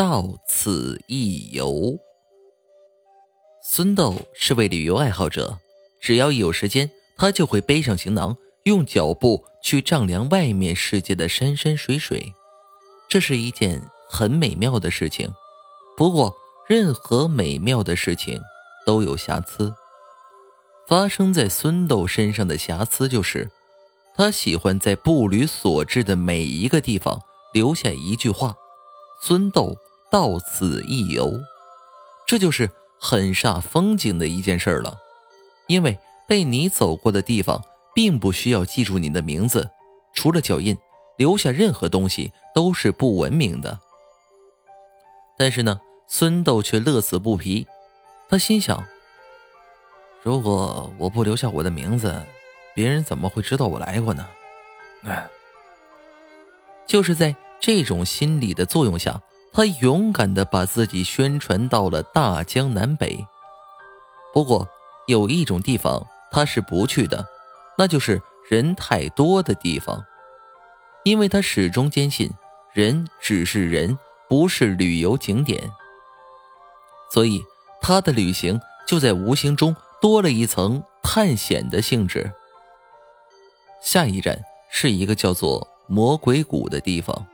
到此一游。孙豆是位旅游爱好者，只要一有时间，他就会背上行囊，用脚步去丈量外面世界的山山水水。这是一件很美妙的事情。不过，任何美妙的事情都有瑕疵。发生在孙豆身上的瑕疵就是，他喜欢在步履所至的每一个地方留下一句话：“孙豆到此一游。”这就是很煞风景的一件事了。因为被你走过的地方，并不需要记住你的名字，除了脚印，留下任何东西都是不文明的。但是呢？孙豆却乐此不疲，他心想：“如果我不留下我的名字，别人怎么会知道我来过呢？”哎，就是在这种心理的作用下，他勇敢的把自己宣传到了大江南北。不过，有一种地方他是不去的，那就是人太多的地方，因为他始终坚信，人只是人，不是旅游景点。所以，他的旅行就在无形中多了一层探险的性质。下一站是一个叫做魔鬼谷的地方。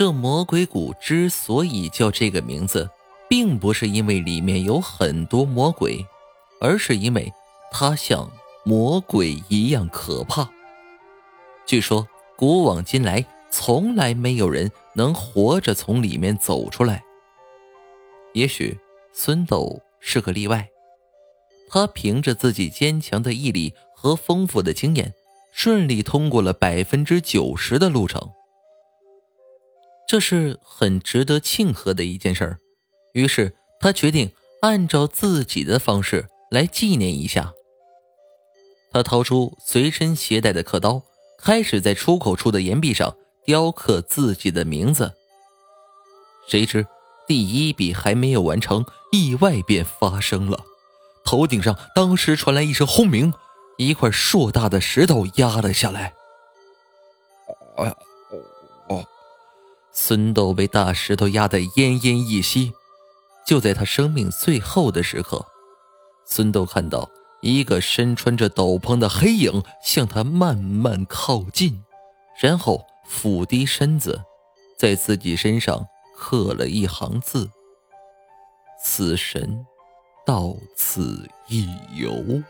这魔鬼谷之所以叫这个名字，并不是因为里面有很多魔鬼，而是因为它像魔鬼一样可怕。据说，古往今来，从来没有人能活着从里面走出来。也许孙斗是个例外，他凭着自己坚强的毅力和丰富的经验，顺利通过了百分之九十的路程。这是很值得庆贺的一件事儿。于是他决定按照自己的方式来纪念一下。他掏出随身携带的刻刀，开始在出口处的岩壁上雕刻自己的名字。谁知。第一笔还没有完成，意外便发生了。头顶上当时传来一声轰鸣，一块硕大的石头压了下来。哎呀，孙豆被大石头压得奄奄一息。就在他生命最后的时刻，孙豆看到一个身穿着斗篷的黑影向他慢慢靠近，然后俯低身子，在自己身上。刻了一行字：“死神到此一游。”